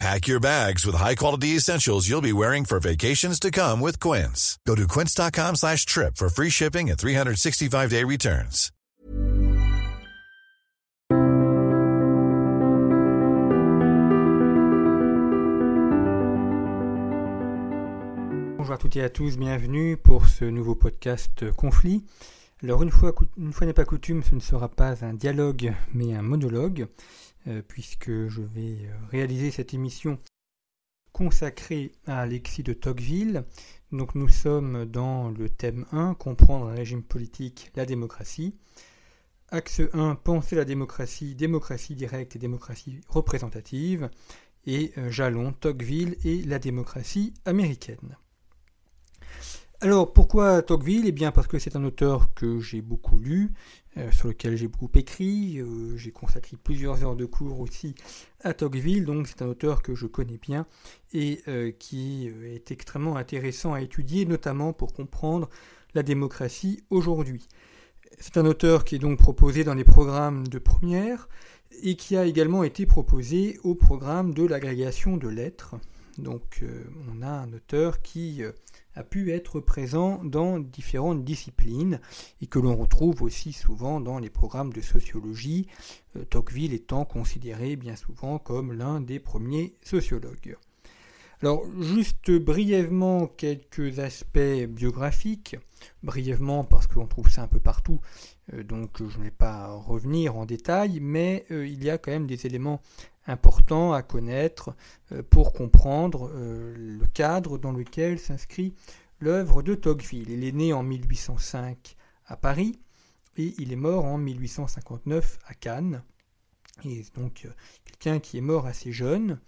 Pack your bags with high-quality essentials you'll be wearing for vacations to come with Quince. Go to quince.com slash trip for free shipping and 365-day returns. Bonjour à toutes et à tous, bienvenue pour ce nouveau podcast Conflit. Alors une fois, une fois n'est pas coutume, ce ne sera pas un dialogue mais un monologue. Euh, puisque je vais euh, réaliser cette émission consacrée à Alexis de Tocqueville. Donc nous sommes dans le thème 1, comprendre un régime politique, la démocratie. Axe 1, penser la démocratie, démocratie directe et démocratie représentative. Et euh, jalon, Tocqueville et la démocratie américaine. Alors pourquoi Tocqueville? Eh bien parce que c'est un auteur que j'ai beaucoup lu, euh, sur lequel j'ai beaucoup écrit, euh, j'ai consacré plusieurs heures de cours aussi à Tocqueville, donc c'est un auteur que je connais bien et euh, qui est extrêmement intéressant à étudier, notamment pour comprendre la démocratie aujourd'hui. C'est un auteur qui est donc proposé dans les programmes de première et qui a également été proposé au programme de l'agrégation de lettres. Donc on a un auteur qui a pu être présent dans différentes disciplines et que l'on retrouve aussi souvent dans les programmes de sociologie, euh, Tocqueville étant considéré bien souvent comme l'un des premiers sociologues. Alors juste brièvement quelques aspects biographiques, brièvement parce qu'on trouve ça un peu partout, euh, donc je ne vais pas revenir en détail, mais euh, il y a quand même des éléments importants à connaître euh, pour comprendre le cadre dans lequel s'inscrit l'œuvre de Tocqueville. Il est né en 1805 à Paris et il est mort en 1859 à Cannes. Et donc quelqu'un qui est mort assez jeune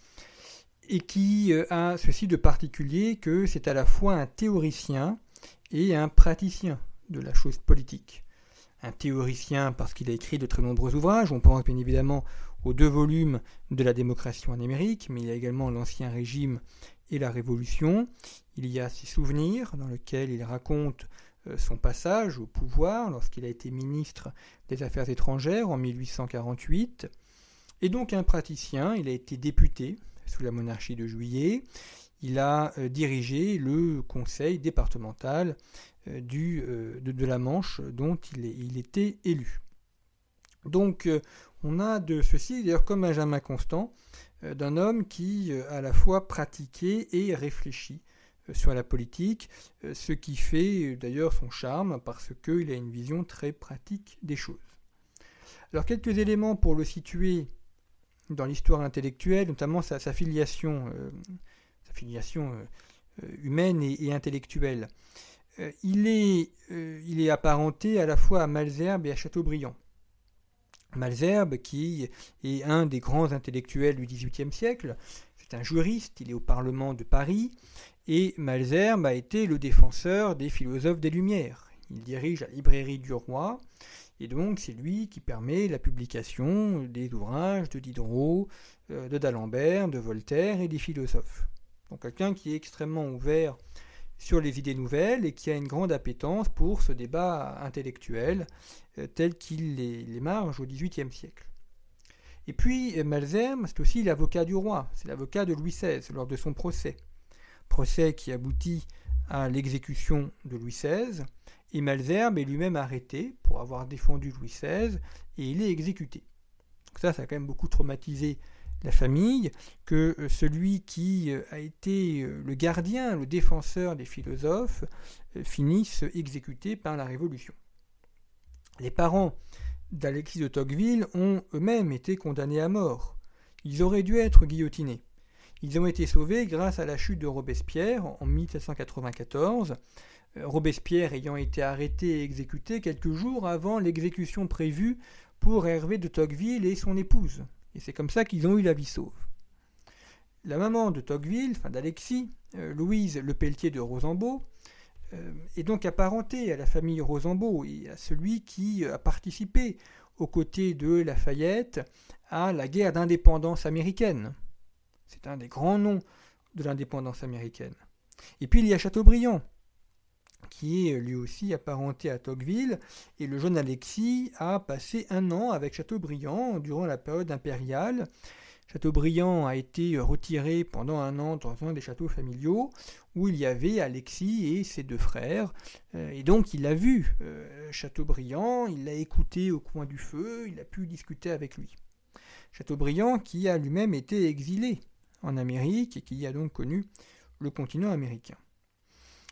et qui a ceci de particulier que c'est à la fois un théoricien et un praticien de la chose politique un théoricien parce qu'il a écrit de très nombreux ouvrages. On pense bien évidemment deux volumes de la démocratie en Amérique, mais il y a également l'Ancien Régime et la Révolution. Il y a ses souvenirs dans lesquels il raconte euh, son passage au pouvoir lorsqu'il a été ministre des Affaires étrangères en 1848. Et donc un praticien, il a été député sous la monarchie de Juillet. Il a euh, dirigé le conseil départemental euh, du, de, la Manche dont il, était élu. Donc on a de ceci, d'ailleurs comme Benjamin Constant, d'un homme qui à la fois pratiqué et réfléchi sur la politique, ce qui fait d'ailleurs son charme parce qu'il a une vision très pratique des choses. Alors quelques éléments pour le situer dans l'histoire intellectuelle, notamment sa, filiation, humaine et intellectuelle. Euh, il, est, euh, il est apparenté à la fois à Malzerbe et à Chateaubriand. Malzerbe, qui est un des grands intellectuels du XVIIIe siècle, c'est un juriste, il est au Parlement de Paris, et Malzerbe a été le défenseur des philosophes des Lumières. Il dirige la librairie du roi, et donc c'est lui qui permet la publication des ouvrages de Diderot, euh, de d'Alembert, de Voltaire et des philosophes. Donc quelqu'un qui est extrêmement ouvert sur les idées nouvelles et qui a une grande appétence pour ce débat intellectuel euh, tel qu'il les, marge au XVIIIe siècle. Et puis Malzerbe, c'est aussi l'avocat du roi, c'est l'avocat de Louis XVI lors de son procès. Procès qui aboutit à l'exécution de Louis XVI, et Malzerbe est lui-même arrêté pour avoir défendu Louis XVI, et il est exécuté. Ça, ça a quand même beaucoup traumatisé la famille que euh, celui qui euh, a été euh, le gardien, le défenseur des philosophes, finisse exécuté par la Révolution. Les parents d'Alexis de Tocqueville ont eux-mêmes été condamnés à mort. Ils auraient dû être guillotinés. Ils ont été sauvés grâce à la chute de Robespierre en 1794, Robespierre ayant été arrêté et exécuté quelques jours avant l'exécution prévue pour Hervé de Tocqueville et son épouse. Et c'est comme ça qu'ils ont eu la vie sauve. La maman de Tocqueville, enfin d'Alexis, euh, Louise Le Pelletier de Rosambeau, est donc apparenté à la famille Rosambeau et à celui qui a participé aux côtés de Lafayette à la guerre d'indépendance américaine. C'est un des grands noms de l'indépendance américaine. Et puis il y a Chateaubriand, qui est lui aussi apparenté à Tocqueville, et le jeune Alexis a passé un an avec Chateaubriand durant la période impériale. Chateaubriand a été retiré pendant un an dans un des châteaux familiaux où il y avait Alexis et ses deux frères. Euh, et donc il a vu euh, Chateaubriand, il l'a écouté au coin du feu, il a pu discuter avec lui. Chateaubriand qui a lui-même été exilé en Amérique et qui a donc connu le continent américain.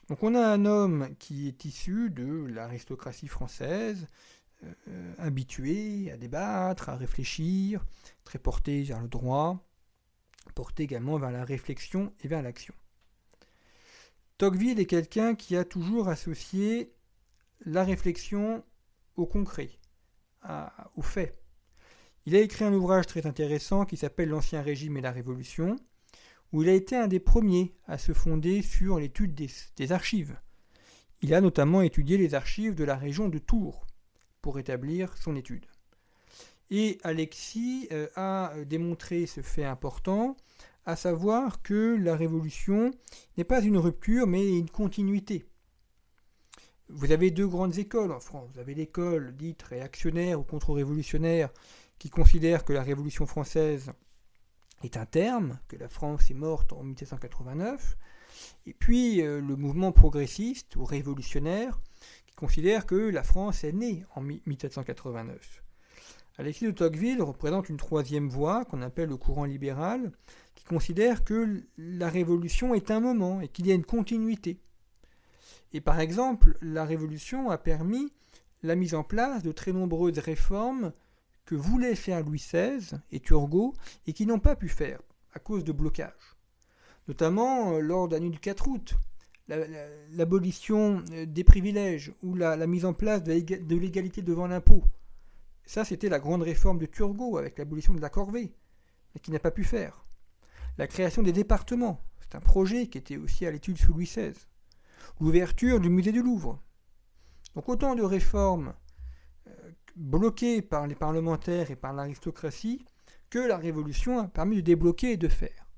Donc on a un homme qui est issu de l'aristocratie française, euh, habitué à débattre, à réfléchir, très porté vers le droit, porté également vers la réflexion et vers l'action. Tocqueville est quelqu'un qui a toujours associé la réflexion au concret, au fait. Il a écrit un ouvrage très intéressant qui s'appelle L'Ancien Régime et la Révolution, où il a été un des premiers à se fonder sur l'étude des, archives. Il a notamment étudié les archives de la région de Tours pour établir son étude. Et Alexis euh, a démontré ce fait important, à savoir que la révolution n'est pas une rupture mais une continuité. Vous avez deux grandes écoles en France. Vous avez l'école dite réactionnaire ou contre-révolutionnaire qui considère que la Révolution française est un terme, que la France est morte en 1789, et puis euh, le mouvement progressiste ou révolutionnaire qui considère que la France est née en 1789. Alexis de Tocqueville représente une troisième voie qu'on appelle le courant libéral, qui considère que la révolution est un moment et qu'il y a une continuité. Et par exemple, la révolution a permis la mise en place de très nombreuses réformes que voulaient faire Louis XVI et Turgot et qui n'ont pas pu faire à cause de blocages. Notamment euh, lors de la nuit du 4 août, l'abolition euh, des privilèges ou la, mise en place de l'égalité devant l'impôt. Ça, c'était la grande réforme de Turgot avec l'abolition de la corvée, mais qui n'a pas pu faire. La création des départements, c'est un projet qui était aussi à l'étude sous Louis XVI. L'ouverture du musée du Louvre. Donc autant de réformes bloqué par les parlementaires et par l'aristocratie que la Révolution a permis de débloquer et de faire.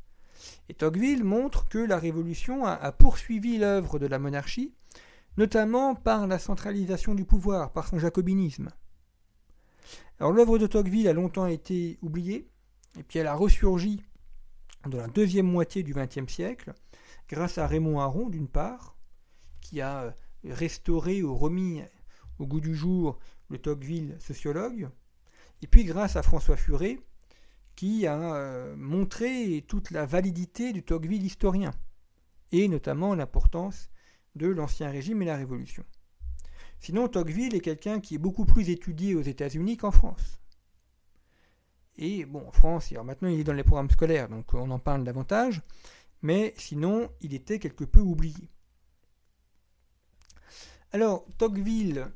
Et Tocqueville montre que la Révolution a, poursuivi l'œuvre de la monarchie, notamment par la centralisation du pouvoir, par son jacobinisme. Alors l'œuvre de Tocqueville a longtemps été oubliée, et puis elle a ressurgi dans la deuxième moitié du XXe siècle, grâce à Raymond Aron d'une part, qui a restauré ou remis au goût du jour le Tocqueville sociologue, et puis grâce à François Furet, qui a euh, montré toute la validité du Tocqueville historien, et notamment l'importance de l'Ancien Régime et la Révolution. Sinon, Tocqueville est quelqu'un qui est beaucoup plus étudié aux États-Unis qu'en France. Et bon, en France, maintenant il est dans les programmes scolaires, donc on en parle davantage, mais sinon il était quelque peu oublié. Alors, Tocqueville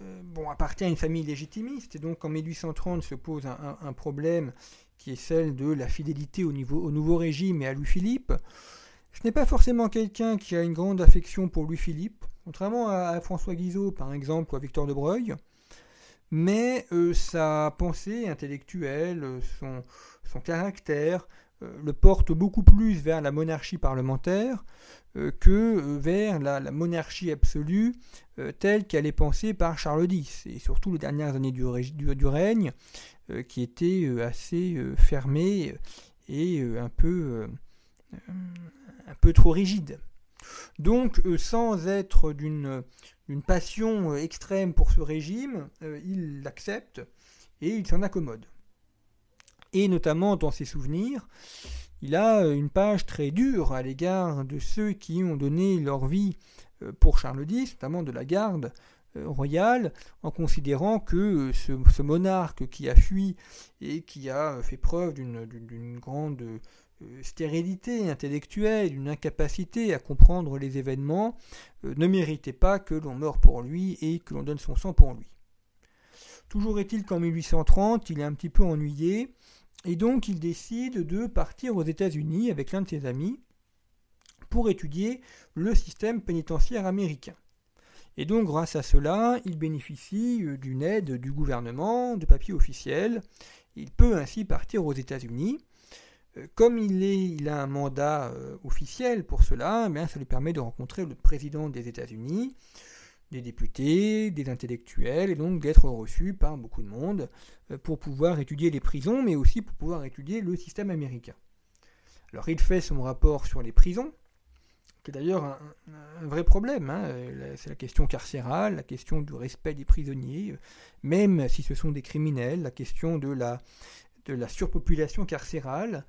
bon, appartient à une famille légitimiste, et donc en 1830 se pose un, problème qui est celle de la fidélité au, au nouveau régime et à Louis-Philippe. Ce n'est pas forcément quelqu'un qui a une grande affection pour Louis-Philippe, contrairement à, François Guizot par exemple ou à Victor de Breuil, mais euh, sa pensée intellectuelle, son, caractère, euh, le porte beaucoup plus vers la monarchie parlementaire euh, que euh, vers la, monarchie absolue telle qu'elle est pensée par Charles X, et surtout les dernières années du, règne, qui étaient assez fermées et un peu, un peu trop rigides. Donc, sans être d'une passion extrême pour ce régime, il l'accepte et il s'en accommode et notamment dans ses souvenirs, il a une page très dure à l'égard de ceux qui ont donné leur vie euh, pour Charles X, notamment de la garde euh, royale, en considérant que euh, ce, monarque qui a fui et qui a fait preuve d'une grande stérilité intellectuelle, d'une incapacité à comprendre les événements, ne méritait pas que l'on meure pour lui et que l'on donne son sang pour lui. Toujours est-il qu'en 1830, il est un petit peu ennuyé, et donc il décide de partir aux États-Unis avec l'un de ses amis pour étudier le système pénitentiaire américain. Et donc grâce à cela, il bénéficie euh, d'une aide du gouvernement, de papiers officiels. Il peut ainsi partir aux États-Unis. Euh, comme il, a un mandat euh, officiel pour cela, eh ça lui permet de rencontrer le président des États-Unis, des députés, des intellectuels, et donc d'être reçu par beaucoup de monde pour pouvoir étudier les prisons, mais aussi pour pouvoir étudier le système américain. Alors il fait son rapport sur les prisons, qui est d'ailleurs un, vrai problème. Hein. C'est la question carcérale, la question du respect des prisonniers, euh, même si ce sont des criminels, la question de la, surpopulation carcérale,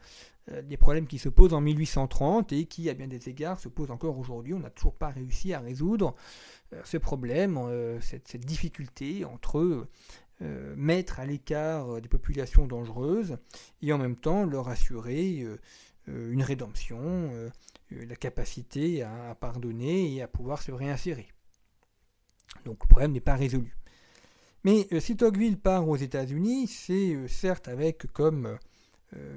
euh, des problèmes qui se posent en 1830 et qui, à bien des égards, se posent encore aujourd'hui. On n'a toujours pas réussi à résoudre euh, ce problème, cette, cette, difficulté entre mettre à l'écart des populations dangereuses et en même temps leur assurer une rédemption, euh, la capacité à, pardonner et à pouvoir se réinsérer. Donc le problème n'est pas résolu. Mais euh, si Tocqueville part aux États-Unis, c'est euh, certes avec comme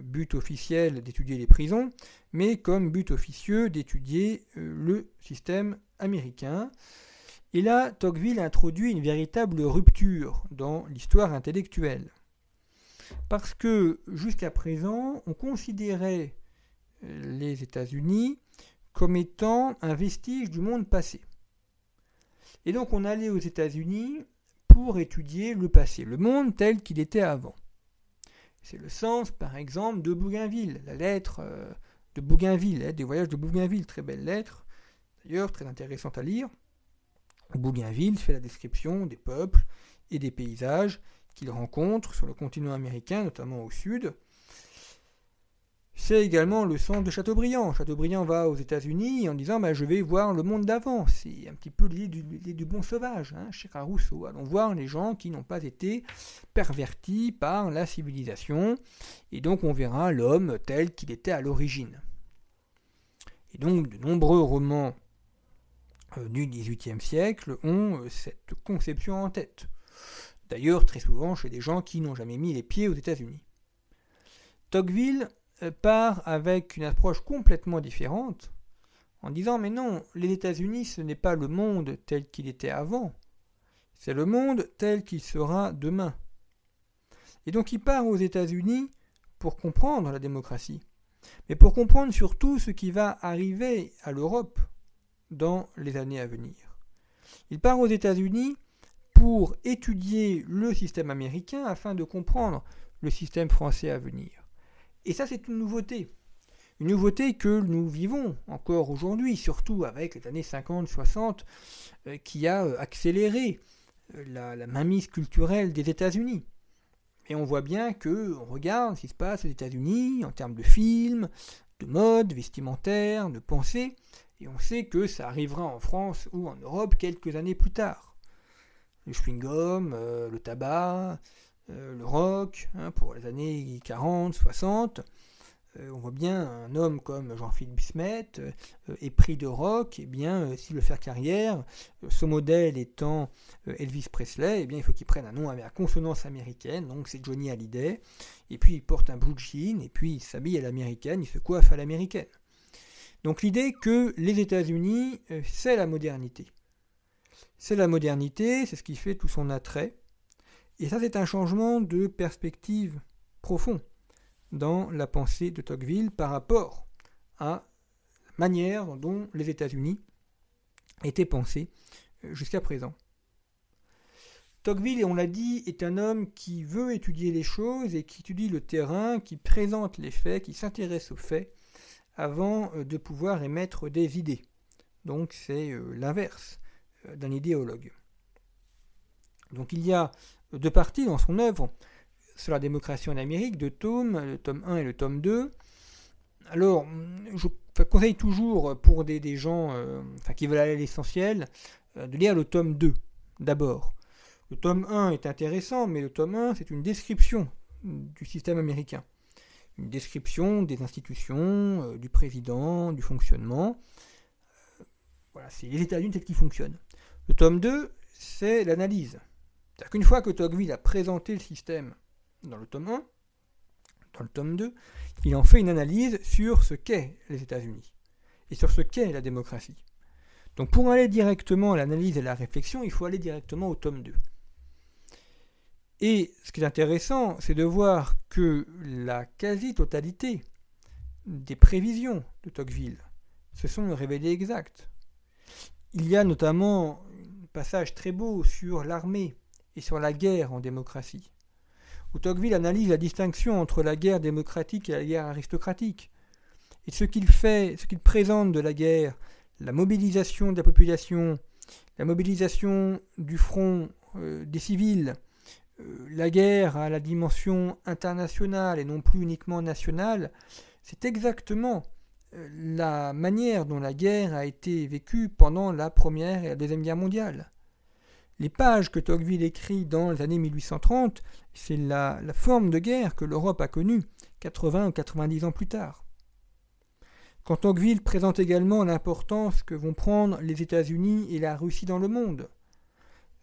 but officiel d'étudier les prisons, mais comme but officieux d'étudier le système américain. Et là, Tocqueville introduit une véritable rupture dans l'histoire intellectuelle. Parce que jusqu'à présent, on considérait les États-Unis comme étant un vestige du monde passé. Et donc on allait aux États-Unis pour étudier le passé, le monde tel qu'il était avant. C'est le sens, par exemple, de Bougainville, la lettre euh, de Bougainville, hein, des voyages de Bougainville, très belle lettre, d'ailleurs très intéressante à lire. Bougainville fait la description des peuples et des paysages qu'il rencontre sur le continent américain, notamment au sud, c'est également le sens de Chateaubriand. Chateaubriand va aux États-Unis en disant bah, Je vais voir le monde d'avant. C'est un petit peu l'idée du, bon sauvage, hein, Rousseau. Allons voir les gens qui n'ont pas été pervertis par la civilisation. Et donc on verra l'homme tel qu'il était à l'origine. Et donc de nombreux romans du XVIIIe siècle ont euh, cette conception en tête. D'ailleurs, très souvent chez des gens qui n'ont jamais mis les pieds aux États-Unis. Tocqueville euh, part avec une approche complètement différente, en disant mais non, les États-Unis ce n'est pas le monde tel qu'il était avant, c'est le monde tel qu'il sera demain. Et donc il part aux États-Unis pour comprendre la démocratie, mais pour comprendre surtout ce qui va arriver à l'Europe dans les années à venir. Il part aux États-Unis pour étudier le système américain afin de comprendre le système français à venir. Et ça, c'est une nouveauté. Une nouveauté que nous vivons encore aujourd'hui, surtout avec les années 50-60, euh, qui a euh, accéléré euh, la, mainmise culturelle des États-Unis. Et on voit bien que on regarde ce qui se passe aux États-Unis en termes de films, de mode, vestimentaire, de pensée, et on sait que ça arrivera en France ou en Europe quelques années plus tard. Le chewing-gum, le tabac, euh, le rock, hein, pour les années 40, 60. Euh, on voit bien un homme comme Jean-Philippe Bismet, euh, épris de rock, et eh bien, s'il veut faire carrière, son modèle étant Elvis Presley, eh bien, il faut qu'il prenne un nom avec la consonance américaine, donc c'est Johnny Hallyday, et puis il porte un blue jean, et puis il s'habille à l'américaine, il se coiffe à l'américaine. Donc l'idée que les États-Unis, c'est la modernité. C'est la modernité, c'est ce qui fait tout son attrait. Et ça, c'est un changement de perspective profond dans la pensée de Tocqueville par rapport à la manière dont les États-Unis étaient pensés euh, jusqu'à présent. Tocqueville, on l'a dit, est un homme qui veut étudier les choses et qui étudie le terrain, qui présente les faits, qui s'intéresse aux faits avant euh, de pouvoir émettre des idées. Donc c'est euh, l'inverse d'un idéologue. Donc il y a deux parties dans son œuvre sur la démocratie en Amérique, deux tomes, le tome 1 et le tome 2. Alors, je conseille toujours pour des, gens euh, qui veulent aller à l'essentiel euh, de lire le tome 2 d'abord. Le tome 1 est intéressant, mais le tome 1, c'est une description du système américain. Une description des institutions, euh, du président, du fonctionnement. voilà, c'est les États-Unis tels qu'ils fonctionnent. Le tome 2, c'est l'analyse. C'est-à-dire qu'une fois que Tocqueville a présenté le système dans le tome 1, dans le tome 2, il en fait une analyse sur ce qu'est les États-Unis. et sur ce qu'est la démocratie. Donc pour aller directement à l'analyse et à la réflexion, il faut aller directement au tome 2. Et ce qui est intéressant, c'est de voir que la quasi-totalité des prévisions de Tocqueville se sont révélées exactes. Il y a notamment un passage très beau sur l'armée et sur la guerre en démocratie, où Tocqueville analyse la distinction entre la guerre démocratique et la guerre aristocratique. Et ce qu'il fait, ce qu'il présente de la guerre, la mobilisation de la population, la mobilisation du front euh, des civils, la guerre à la dimension internationale et non plus uniquement nationale, c'est exactement euh, la manière dont la guerre a été vécue pendant la Première et la Deuxième Guerre mondiale. Les pages que Tocqueville écrit dans les années 1830, c'est la, la forme de guerre que l'Europe a connue 80 ou 90 ans plus tard. Quand Tocqueville présente également l'importance que vont prendre les États-Unis et la Russie dans le monde,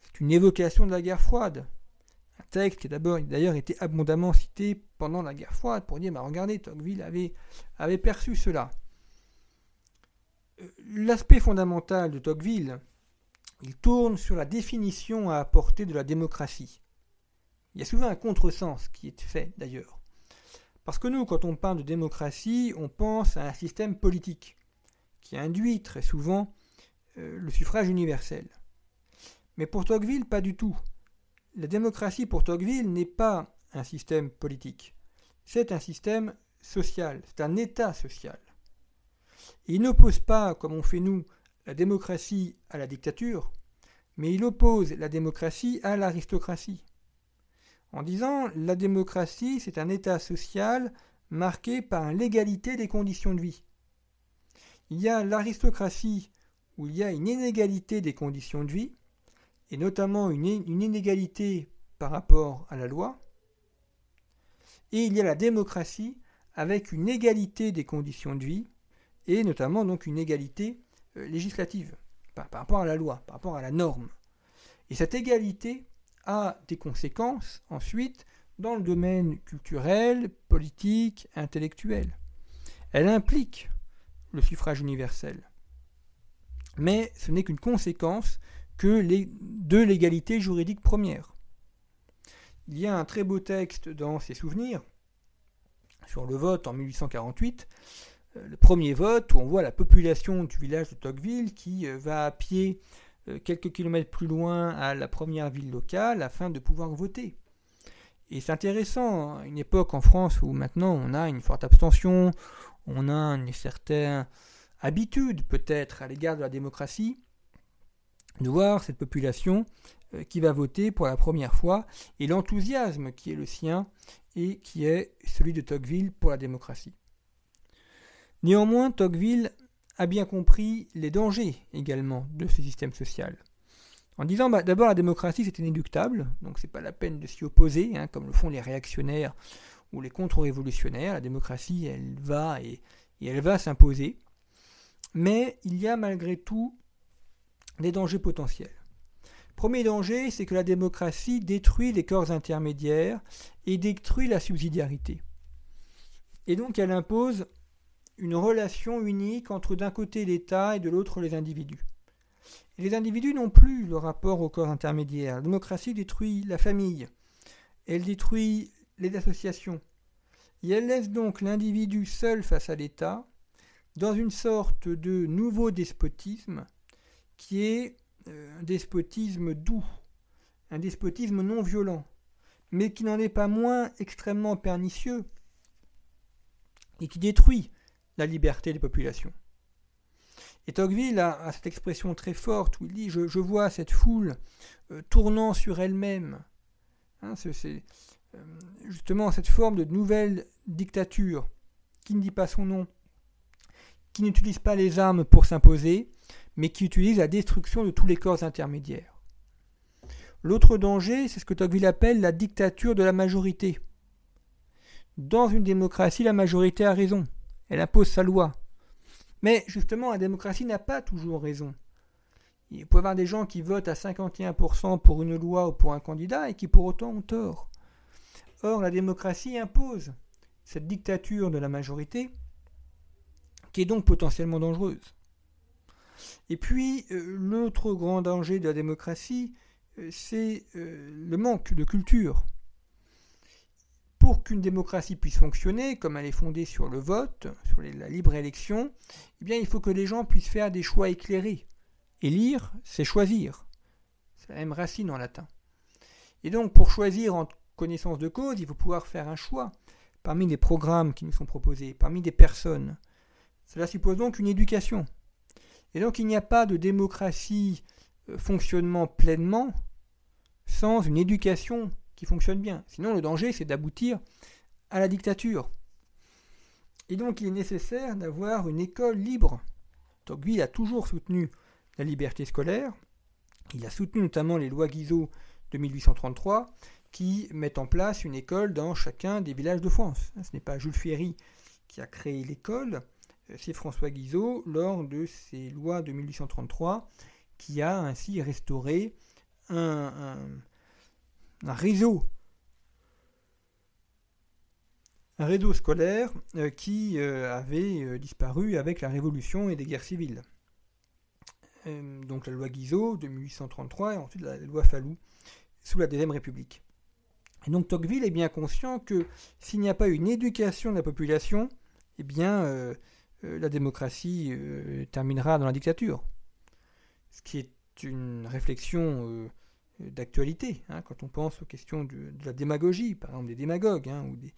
c'est une évocation de la guerre froide, texte qui a d'ailleurs été abondamment cité pendant la guerre froide pour dire bah, regardez, Tocqueville avait, perçu cela. Euh, l'aspect fondamental de Tocqueville, il tourne sur la définition à apporter de la démocratie. Il y a souvent un contresens qui est fait d'ailleurs. Parce que nous, quand on parle de démocratie, on pense à un système politique qui induit très souvent euh, le suffrage universel. Mais pour Tocqueville, pas du tout la démocratie pour Tocqueville n'est pas un système politique, c'est un système social, c'est un État social. il n'oppose pas, comme on fait nous, la démocratie à la dictature, mais il oppose la démocratie à l'aristocratie. En disant la démocratie, c'est un État social marqué par l'égalité des conditions de vie. Il y a l'aristocratie où il y a une inégalité des conditions de vie, et notamment une, inégalité par rapport à la loi, et il y a la démocratie avec une égalité des conditions de vie, et notamment donc une égalité euh, législative par, rapport à la loi, par rapport à la norme. Et cette égalité a des conséquences ensuite dans le domaine culturel, politique, intellectuel. Elle implique le suffrage universel. Mais ce n'est qu'une conséquence que les, de l'égalité juridique première. Il y a un très beau texte dans ses souvenirs sur le vote en 1848, euh, le premier vote où on voit la population du village de Tocqueville qui euh, va à pied euh, quelques kilomètres plus loin à la première ville locale afin de pouvoir voter. Et c'est intéressant, une époque en France où maintenant on a une forte abstention, on a une certaine habitude peut-être à l'égard de la démocratie, de voir cette population euh, qui va voter pour la première fois et l'enthousiasme qui est le sien et qui est celui de Tocqueville pour la démocratie. Néanmoins, Tocqueville a bien compris les dangers également de ce système social. En disant bah, d'abord la démocratie c'est inéluctable, donc c'est pas la peine de s'y opposer, hein, comme le font les réactionnaires ou les contre-révolutionnaires. La démocratie elle va et elle va s'imposer. Mais il y a malgré tout des dangers potentiels. Premier danger, c'est que la démocratie détruit les corps intermédiaires et détruit la subsidiarité. Et donc elle impose une relation unique entre d'un côté l'État et de l'autre les individus. Les individus n'ont plus le rapport au corps intermédiaire. La démocratie détruit la famille, elle détruit les associations, et elle laisse donc l'individu seul face à l'État dans une sorte de nouveau despotisme qui est euh, un despotisme doux, un despotisme non violent, mais qui n'en est pas moins extrêmement pernicieux et qui détruit la liberté des populations. Et Tocqueville a, cette expression très forte où il dit Je, vois cette foule euh, tournant sur elle-même. Hein, c'est euh, justement cette forme de nouvelle dictature qui ne dit pas son nom, qui n'utilise pas les armes pour s'imposer, mais qui utilise la destruction de tous les corps intermédiaires. L'autre danger, c'est ce que Tocqueville appelle la dictature de la majorité. Dans une démocratie, la majorité a raison. Elle impose sa loi. Mais justement, la démocratie n'a pas toujours raison. Il peut y avoir des gens qui votent à 51% pour une loi ou pour un candidat et qui pour autant ont tort. Or, la démocratie impose cette dictature de la majorité qui est donc potentiellement dangereuse. Et puis, euh, l'autre grand danger de la démocratie, euh, c'est euh, le manque de culture. Pour qu'une démocratie puisse fonctionner, comme elle est fondée sur le vote, sur la libre élection, eh il faut que les gens puissent faire des choix éclairés. Élire, c'est choisir. C'est la même racine en latin. Et donc, pour choisir en connaissance de cause, il faut pouvoir faire un choix parmi les programmes qui nous sont proposés, parmi des personnes. Cela suppose donc une éducation. Et donc, il n'y a pas de démocratie euh, fonctionnement pleinement sans une éducation qui fonctionne bien. Sinon, le danger, c'est d'aboutir à la dictature. Et donc, il est nécessaire d'avoir une école libre. Tocqueville a toujours soutenu la liberté scolaire. Il a soutenu notamment les lois Guizot de 1833 qui mettent en place une école dans chacun des villages de France. Ce n'est pas Jules Ferry qui a créé l'école, c'est François Guizot lors de ses lois de 1833 qui a ainsi restauré un, réseau scolaire euh, qui euh, avait euh, disparu avec la Révolution et des guerres civiles. donc la loi Guizot de 1833 et ensuite la loi Fallou sous la Deuxième République. Et donc Tocqueville est bien conscient que s'il n'y a pas une éducation de la population, eh bien la démocratie terminera dans la dictature. Ce qui est une réflexion d'actualité, hein, quand on pense aux questions de, la démagogie, par exemple des démagogues, hein, ou, des,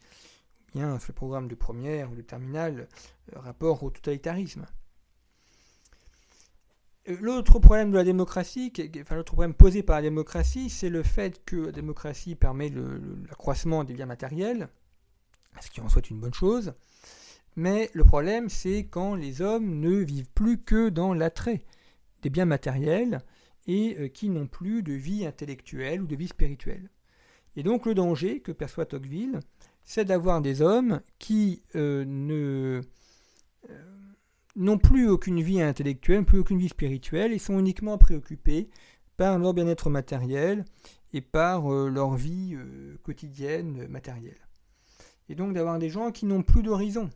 bien le programme de première ou de terminale, euh, rapport au totalitarisme. Euh, l'autre problème de la démocratie, enfin l'autre problème posé par la démocratie, c'est le fait que la démocratie permet l'accroissement des biens matériels, ce qui en soit une bonne chose. Mais le problème, c'est quand les hommes ne vivent plus que dans l'attrait des biens matériels et euh, qui n'ont plus de vie intellectuelle ou de vie spirituelle. Et donc le danger que perçoit Tocqueville, c'est d'avoir des hommes qui euh, euh, n'ont plus aucune vie intellectuelle, plus aucune vie spirituelle, et sont uniquement préoccupés par leur bien-être matériel et par leur vie quotidienne matérielle. Et donc d'avoir des gens qui n'ont plus d'horizon,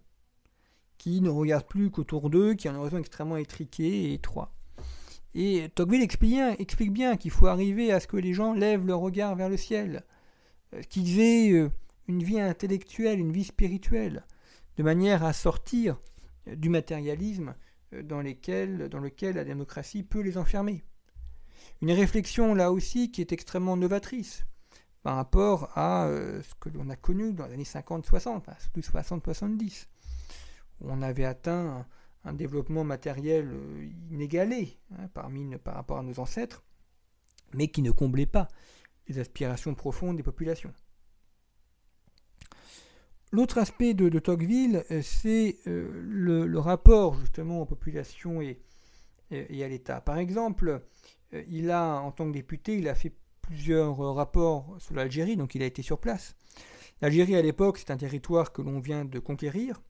qui ne regardent plus qu'autour d'eux, qui ont un horizon extrêmement étriqué et étroit. Et Tocqueville explique bien, qu'il faut arriver à ce que les gens lèvent leur regard vers le ciel, euh, qu'ils aient euh, une vie intellectuelle, une vie spirituelle, de manière à sortir euh, du matérialisme dans, lequel la démocratie peut les enfermer. Une réflexion là aussi qui est extrêmement novatrice par rapport à ce que l'on a connu dans les années 50-60, plus 60-70, où on avait atteint un développement matériel euh, inégalé hein, par rapport à nos ancêtres, mais qui ne comblait pas les aspirations profondes des populations. L'autre aspect de, Tocqueville, euh, c'est euh, le, rapport justement aux populations et, et à l'État. Par exemple, il a, en tant que député, il a fait plusieurs rapports sur l'Algérie, donc il a été sur place. L'Algérie à l'époque, c'est un territoire que l'on vient de conquérir,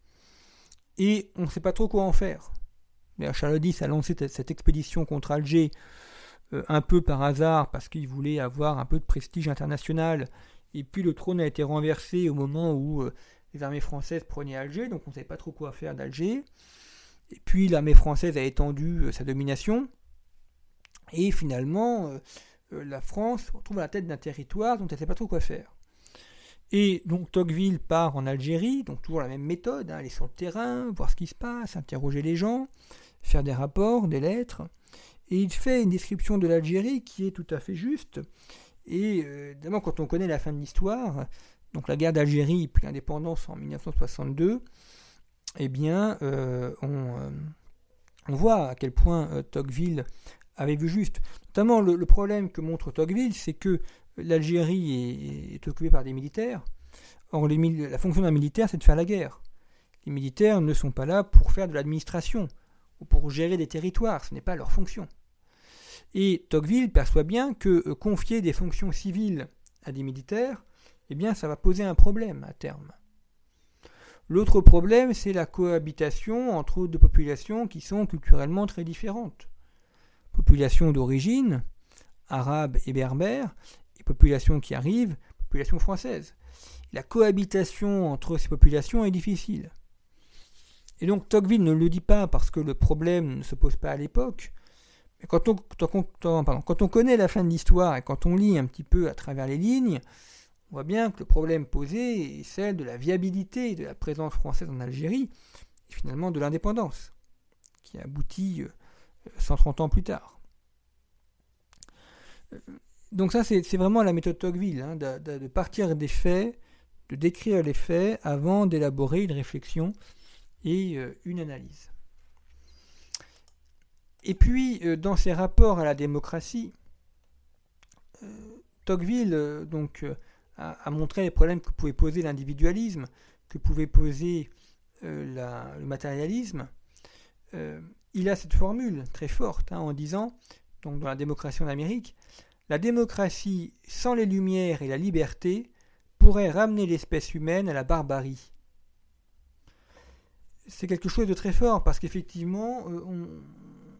et on ne sait pas trop quoi en faire. Charles X a lancé cette expédition contre Alger euh, un peu par hasard parce qu'il voulait avoir un peu de prestige international. Et puis le trône a été renversé au moment où euh, les armées françaises prenaient Alger, donc on ne savait pas trop quoi faire d'Alger. Et puis l'armée française a étendu euh, sa domination. Et finalement, la France se retrouve à la tête d'un territoire dont elle ne sait pas trop quoi faire. Et donc Tocqueville part en Algérie, donc toujours la même méthode, hein, aller sur le terrain, voir ce qui se passe, interroger les gens, faire des rapports, des lettres. Et il fait une description de l'Algérie qui est tout à fait juste. Et euh, évidemment, quand on connaît la fin de l'histoire, donc la guerre d'Algérie puis l'indépendance en 1962, eh bien, euh, euh, on, voit à quel point Tocqueville avait vu juste. Notamment, le problème que montre Tocqueville, c'est que l'Algérie est, occupée par des militaires. Or, la fonction d'un militaire, c'est de faire la guerre. Les militaires ne sont pas là pour faire de l'administration ou pour gérer des territoires, ce n'est pas leur fonction. Et Tocqueville perçoit bien que euh, confier des fonctions civiles à des militaires, eh bien, ça va poser un problème à terme. L'autre problème, c'est la cohabitation entre deux populations qui sont culturellement très différentes. Populations d'origine, arabes et berbères, populations qui arrivent, population française. La cohabitation entre ces populations est difficile. Et donc Tocqueville ne le dit pas parce que le problème ne se pose pas à l'époque. Mais quand on, quand on connaît la fin de l'histoire et quand on lit un petit peu à travers les lignes, on voit bien que le problème posé est celle de la viabilité de la présence française en Algérie et finalement de l'indépendance, qui aboutit 130 euh, ans plus tard. Euh, donc ça, c'est vraiment la méthode Tocqueville, hein, de, partir des faits, de décrire les faits avant d'élaborer une réflexion et euh, une analyse. Et puis, dans ses rapports à la démocratie, Tocqueville donc, a, montré les problèmes que pouvait poser l'individualisme, que pouvait poser euh, le matérialisme. Euh, il a cette formule très forte hein, en disant, donc dans la démocratie en Amérique, la démocratie sans les lumières et la liberté pourrait ramener l'espèce humaine à la barbarie. C'est quelque chose de très fort parce qu'effectivement, euh,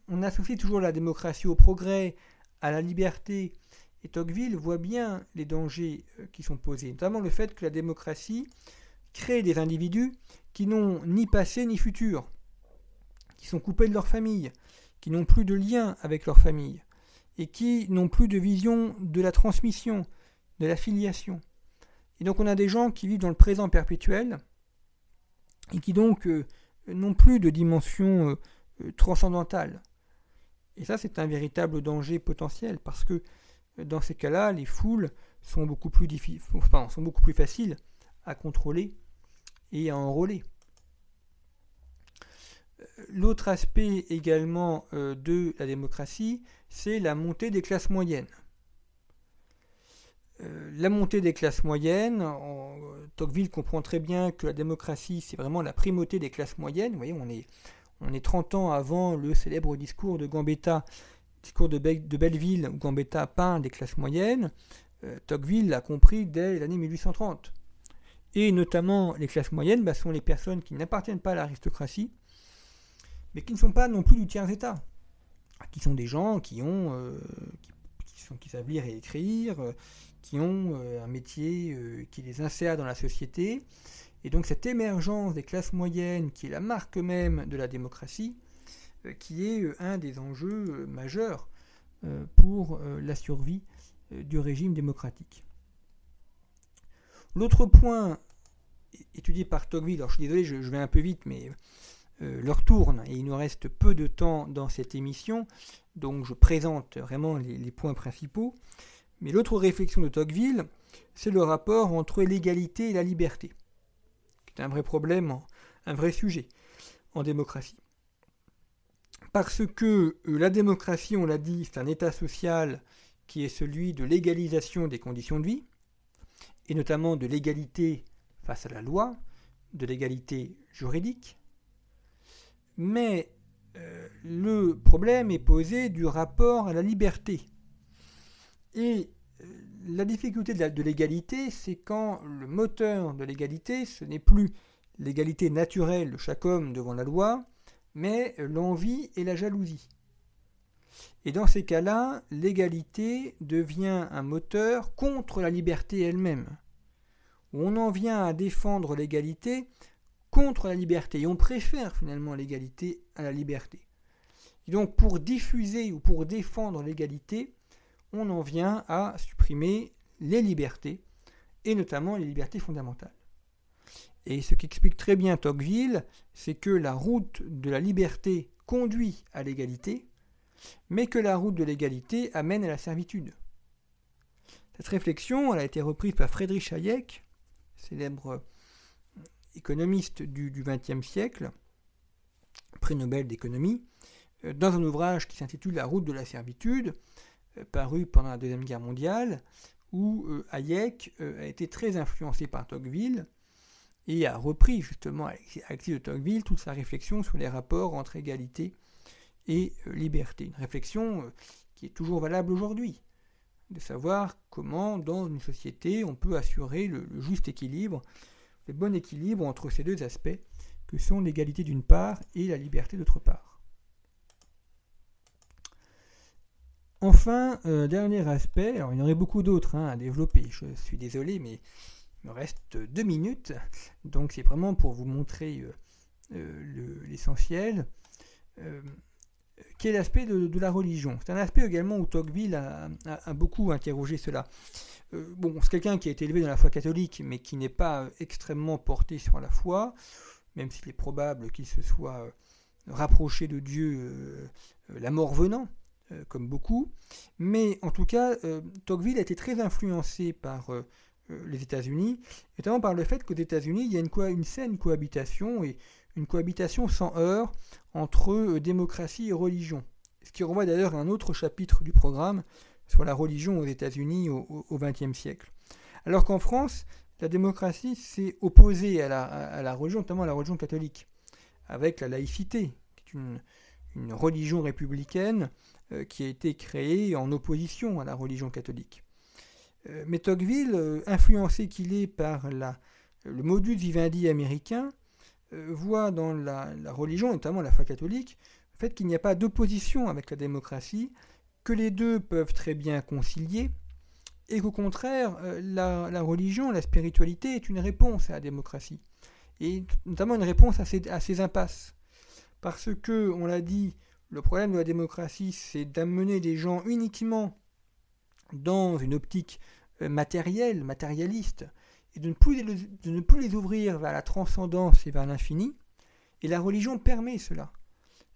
on, associe toujours la démocratie au progrès, à la liberté, et Tocqueville voit bien les dangers euh, qui sont posés, notamment le fait que la démocratie crée des individus qui n'ont ni passé ni futur, qui sont coupés de leur famille, qui n'ont plus de lien avec leur famille, et qui n'ont plus de vision de la transmission, de la filiation. Et donc on a des gens qui vivent dans le présent perpétuel, et qui donc euh, n'ont plus de dimension euh, transcendantale. Et ça, c'est un véritable danger potentiel, parce que dans ces cas-là, les foules sont beaucoup plus, sont beaucoup plus faciles à contrôler et à enrôler. Euh, l'autre aspect également euh, de la démocratie, c'est la montée des classes moyennes. Euh, la montée des classes moyennes, Tocqueville comprend très bien que la démocratie, c'est vraiment la primauté des classes moyennes. Vous voyez, on est, on est 30 ans avant le célèbre discours de Gambetta discours de, Belleville où Gambetta peint des classes moyennes, euh, Tocqueville l'a compris dès l'année 1830. Et notamment, les classes moyennes bah, sont les personnes qui n'appartiennent pas à l'aristocratie, mais qui ne sont pas non plus du tiers-état, qui sont des gens qui ont, euh, qui, savent lire et écrire, euh, qui ont un métier qui les insère dans la société. Et donc cette émergence des classes moyennes, qui est la marque même de la démocratie, euh, qui est euh, un des enjeux euh, majeurs pour la survie du régime démocratique. L'autre point étudié par Tocqueville, alors je suis désolé, je, vais un peu vite, mais l'heure tourne et il nous reste peu de temps dans cette émission, donc je présente vraiment les, points principaux. Mais l'autre réflexion de Tocqueville, c'est le rapport entre l'égalité et la liberté, qui est un vrai problème, un vrai sujet en démocratie parce que euh, la démocratie, on l'a dit, c'est un État social qui est celui de l'égalisation des conditions de vie, et notamment de l'égalité face à la loi, de l'égalité juridique. Mais euh, le problème est posé du rapport à la liberté. Et euh, la difficulté de l'égalité, c'est quand le moteur de l'égalité, ce n'est plus l'égalité naturelle de chaque homme devant la loi, mais l'envie et la jalousie. Et dans ces cas-là, l'égalité devient un moteur contre la liberté elle-même. On en vient à défendre l'égalité contre la liberté. Et on préfère finalement l'égalité à la liberté. Et donc pour diffuser ou pour défendre l'égalité, on en vient à supprimer les libertés, et notamment les libertés fondamentales. Et ce qu'explique très bien Tocqueville, c'est que la route de la liberté conduit à l'égalité, mais que la route de l'égalité amène à la servitude. Cette réflexion elle a été reprise par Friedrich Hayek, célèbre économiste du XXe siècle, prix Nobel d'économie, euh, dans un ouvrage qui s'intitule La route de la servitude, euh, paru pendant la Deuxième Guerre mondiale, où euh, Hayek a été très influencé par Tocqueville et a repris justement avec de Tocqueville toute sa réflexion sur les rapports entre égalité et liberté. Une réflexion qui est toujours valable aujourd'hui, de savoir comment dans une société on peut assurer le, juste équilibre, le bon équilibre entre ces deux aspects que sont l'égalité d'une part et la liberté d'autre part. Enfin, euh, dernier aspect, alors il y en aurait beaucoup d'autres hein, à développer, je suis désolé, mais il me reste deux minutes, donc c'est vraiment pour vous montrer euh, l'essentiel, qui est l'aspect de, la religion. C'est un aspect également où Tocqueville a, beaucoup interrogé cela. bon, c'est quelqu'un qui a été élevé dans la foi catholique, mais qui n'est pas extrêmement porté sur la foi, même s'il est probable qu'il se soit rapproché de Dieu la mort venant. Euh, comme beaucoup. Mais en tout cas, euh, Tocqueville a été très influencé par euh, les États-Unis, notamment par le fait qu'aux États-Unis, il y a une, une, saine cohabitation et une cohabitation sans heurts entre démocratie et religion. Ce qui renvoie d'ailleurs à un autre chapitre du programme sur la religion aux États-Unis au XXe siècle. Alors qu'en France, la démocratie s'est opposée à la, religion, notamment à la religion catholique, avec la laïcité, qui est une, religion républicaine euh, qui a été créée en opposition à la religion catholique. Euh, mais Tocqueville, euh, influencé qu'il est par le modus vivendi américain, voit dans la, religion, notamment la foi catholique, le fait qu'il n'y a pas d'opposition avec la démocratie, que les deux peuvent très bien concilier, et qu'au contraire, la, religion, la spiritualité est une réponse à la démocratie, et notamment une réponse à ces, impasses. Parce que, on l'a dit, le problème de la démocratie, c'est d'amener les gens uniquement dans une optique euh, matérielle, matérialiste, et de ne, plus les, ouvrir vers la transcendance et vers l'infini. Et la religion permet cela.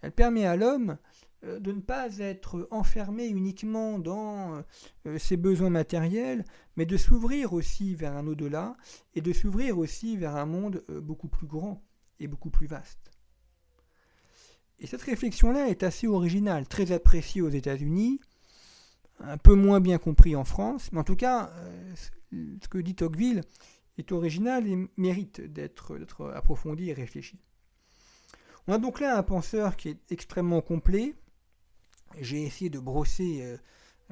Elle permet à l'homme euh, de ne pas être enfermé uniquement dans euh, ses besoins matériels, mais de s'ouvrir aussi vers un au-delà et de s'ouvrir aussi vers un monde beaucoup plus grand et beaucoup plus vaste. Et cette réflexion-là est assez originale, très appréciée aux États-Unis, un peu moins bien compris en France, mais en tout cas, euh, ce que dit Tocqueville est original et mérite d'être approfondi et réfléchi. On a donc là un penseur qui est extrêmement complet. J'ai essayé de brosser euh,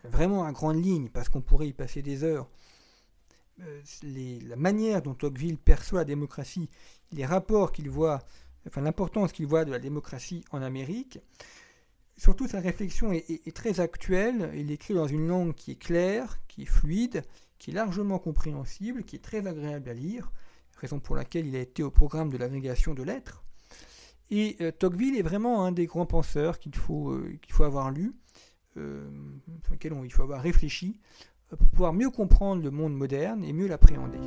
vraiment à grande ligne, parce qu'on pourrait y passer des heures, euh, la manière dont Tocqueville perçoit la démocratie, les rapports qu'il voit enfin l'importance qu'il voit de la démocratie en Amérique. Surtout, sa réflexion est, très actuelle. Il écrit dans une langue qui est claire, qui est fluide, qui est largement compréhensible, qui est très agréable à lire, raison pour laquelle il a été au programme de l'agrégation de lettres. Et euh, Tocqueville est vraiment un des grands penseurs qu'il faut, euh, avoir lu, euh, sur lequel il faut avoir réfléchi, pour pouvoir mieux comprendre le monde moderne et mieux l'appréhender.